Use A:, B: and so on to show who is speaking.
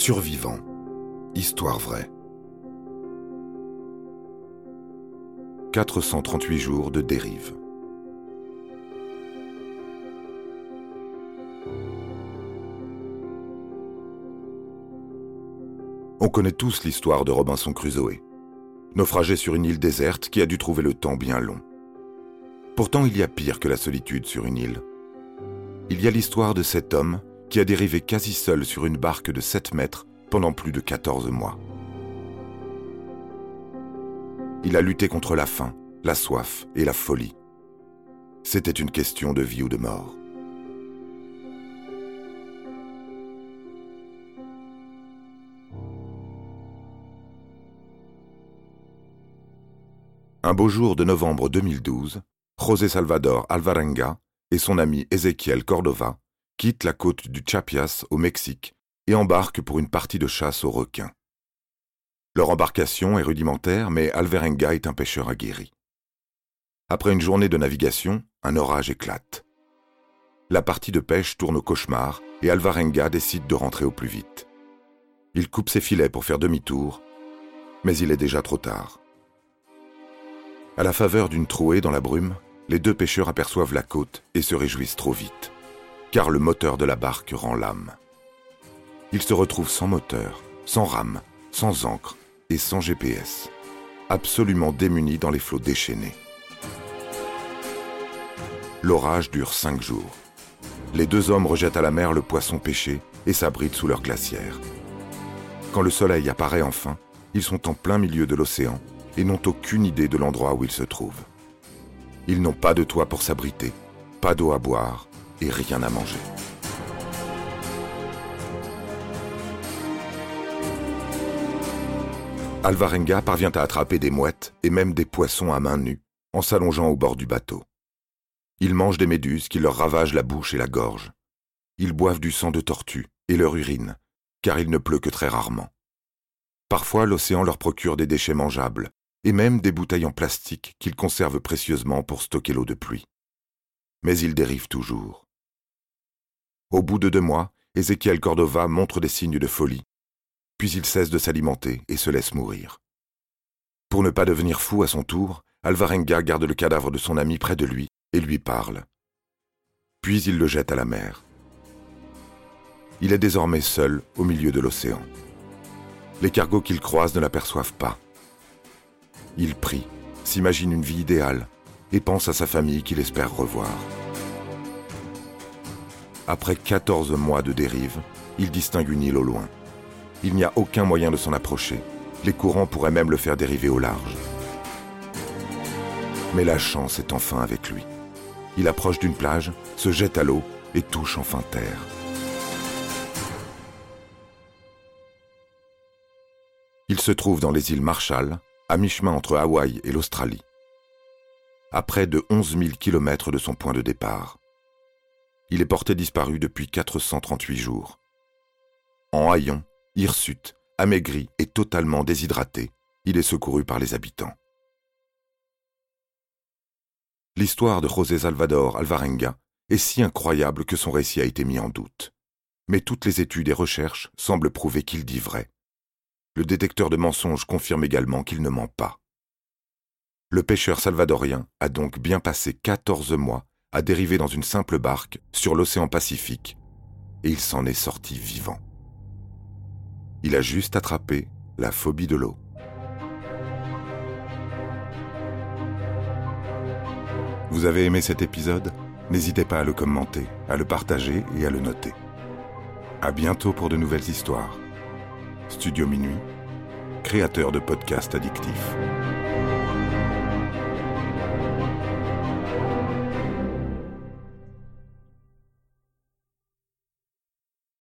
A: Survivant. Histoire vraie. 438 jours de dérive. On connaît tous l'histoire de Robinson Crusoe. Naufragé sur une île déserte qui a dû trouver le temps bien long. Pourtant, il y a pire que la solitude sur une île. Il y a l'histoire de cet homme qui a dérivé quasi seul sur une barque de 7 mètres pendant plus de 14 mois. Il a lutté contre la faim, la soif et la folie. C'était une question de vie ou de mort. Un beau jour de novembre 2012, José Salvador Alvarenga et son ami Ezequiel Cordova quittent la côte du Chapias au Mexique et embarquent pour une partie de chasse aux requins. Leur embarcation est rudimentaire, mais Alvarenga est un pêcheur aguerri. Après une journée de navigation, un orage éclate. La partie de pêche tourne au cauchemar et Alvarenga décide de rentrer au plus vite. Il coupe ses filets pour faire demi-tour, mais il est déjà trop tard. À la faveur d'une trouée dans la brume, les deux pêcheurs aperçoivent la côte et se réjouissent trop vite, car le moteur de la barque rend l'âme. Ils se retrouvent sans moteur, sans rame, sans encre et sans GPS, absolument démunis dans les flots déchaînés. L'orage dure cinq jours. Les deux hommes rejettent à la mer le poisson pêché et s'abritent sous leur glacière. Quand le soleil apparaît enfin, ils sont en plein milieu de l'océan et n'ont aucune idée de l'endroit où ils se trouvent. Ils n'ont pas de toit pour s'abriter, pas d'eau à boire et rien à manger. Alvarenga parvient à attraper des mouettes et même des poissons à main nue en s'allongeant au bord du bateau. Ils mangent des méduses qui leur ravagent la bouche et la gorge. Ils boivent du sang de tortue et leur urine, car il ne pleut que très rarement. Parfois, l'océan leur procure des déchets mangeables, et même des bouteilles en plastique qu'ils conservent précieusement pour stocker l'eau de pluie. Mais ils dérivent toujours. Au bout de deux mois, Ézéchiel Cordova montre des signes de folie, puis il cesse de s'alimenter et se laisse mourir. Pour ne pas devenir fou à son tour, Alvarenga garde le cadavre de son ami près de lui et lui parle. Puis il le jette à la mer. Il est désormais seul au milieu de l'océan. Les cargos qu'il croise ne l'aperçoivent pas. Il prie, s'imagine une vie idéale et pense à sa famille qu'il espère revoir. Après 14 mois de dérive, il distingue une île au loin. Il n'y a aucun moyen de s'en approcher. Les courants pourraient même le faire dériver au large. Mais la chance est enfin avec lui. Il approche d'une plage, se jette à l'eau et touche enfin terre. Il se trouve dans les îles Marshall, à mi-chemin entre Hawaï et l'Australie, à près de 11 000 kilomètres de son point de départ. Il est porté disparu depuis 438 jours. En haillons, hirsute, amaigri et totalement déshydraté, il est secouru par les habitants. L'histoire de José Salvador Alvarenga est si incroyable que son récit a été mis en doute. Mais toutes les études et recherches semblent prouver qu'il dit vrai le détecteur de mensonges confirme également qu'il ne ment pas. Le pêcheur salvadorien a donc bien passé 14 mois à dériver dans une simple barque sur l'océan Pacifique, et il s'en est sorti vivant. Il a juste attrapé la phobie de l'eau. Vous avez aimé cet épisode? N'hésitez pas à le commenter, à le partager et à le noter. À bientôt pour de nouvelles histoires. Studio Minuit, créateur de podcasts addictifs.